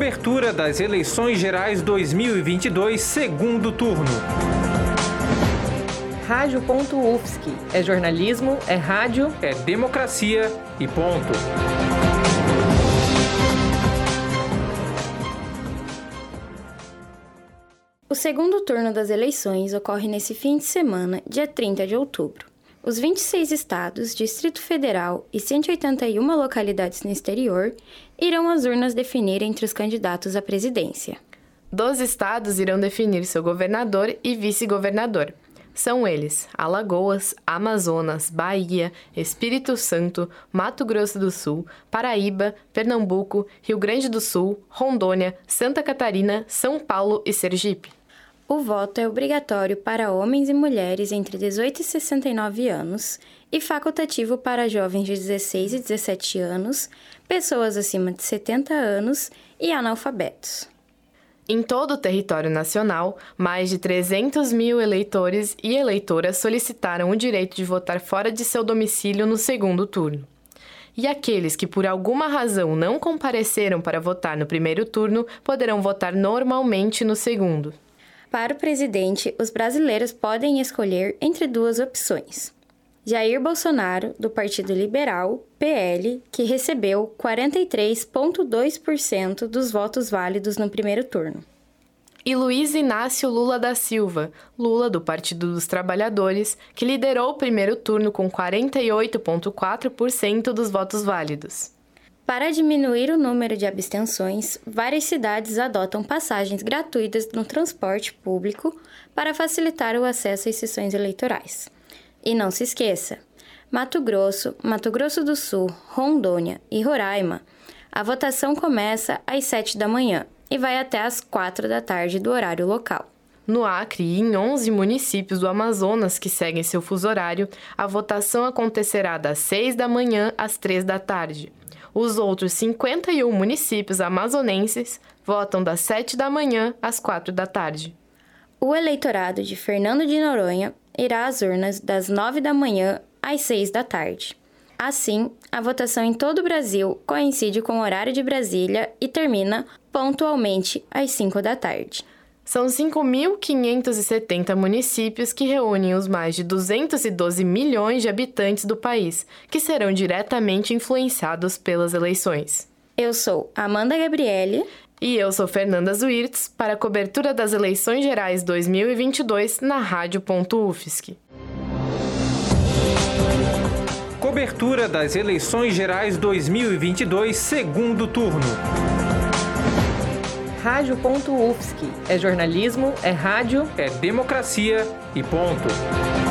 Cobertura das eleições gerais 2022, segundo turno. Rádio.UFSC. É jornalismo, é rádio, é democracia e ponto. O segundo turno das eleições ocorre nesse fim de semana, dia 30 de outubro. Os 26 estados, Distrito Federal e 181 localidades no exterior irão às urnas definir entre os candidatos à presidência. Doze estados irão definir seu governador e vice-governador. São eles Alagoas, Amazonas, Bahia, Espírito Santo, Mato Grosso do Sul, Paraíba, Pernambuco, Rio Grande do Sul, Rondônia, Santa Catarina, São Paulo e Sergipe. O voto é obrigatório para homens e mulheres entre 18 e 69 anos e facultativo para jovens de 16 e 17 anos, pessoas acima de 70 anos e analfabetos. Em todo o território nacional, mais de 300 mil eleitores e eleitoras solicitaram o direito de votar fora de seu domicílio no segundo turno. E aqueles que por alguma razão não compareceram para votar no primeiro turno poderão votar normalmente no segundo. Para o presidente, os brasileiros podem escolher entre duas opções. Jair Bolsonaro, do Partido Liberal, PL, que recebeu 43,2% dos votos válidos no primeiro turno. E Luiz Inácio Lula da Silva, Lula do Partido dos Trabalhadores, que liderou o primeiro turno com 48,4% dos votos válidos. Para diminuir o número de abstenções, várias cidades adotam passagens gratuitas no transporte público para facilitar o acesso às sessões eleitorais. E não se esqueça: Mato Grosso, Mato Grosso do Sul, Rondônia e Roraima, a votação começa às 7 da manhã e vai até às 4 da tarde do horário local. No Acre e em 11 municípios do Amazonas que seguem seu fuso horário, a votação acontecerá das 6 da manhã às 3 da tarde. Os outros 51 municípios amazonenses votam das 7 da manhã às 4 da tarde. O eleitorado de Fernando de Noronha irá às urnas das 9 da manhã às 6 da tarde. Assim, a votação em todo o Brasil coincide com o horário de Brasília e termina pontualmente às 5 da tarde. São 5.570 municípios que reúnem os mais de 212 milhões de habitantes do país, que serão diretamente influenciados pelas eleições. Eu sou Amanda Gabriele. E eu sou Fernanda Zuirtz, para a cobertura das eleições gerais 2022 na Rádio.UFSC. Cobertura das eleições gerais 2022, segundo turno. Rádio.UFSC. É jornalismo, é rádio, é democracia e ponto.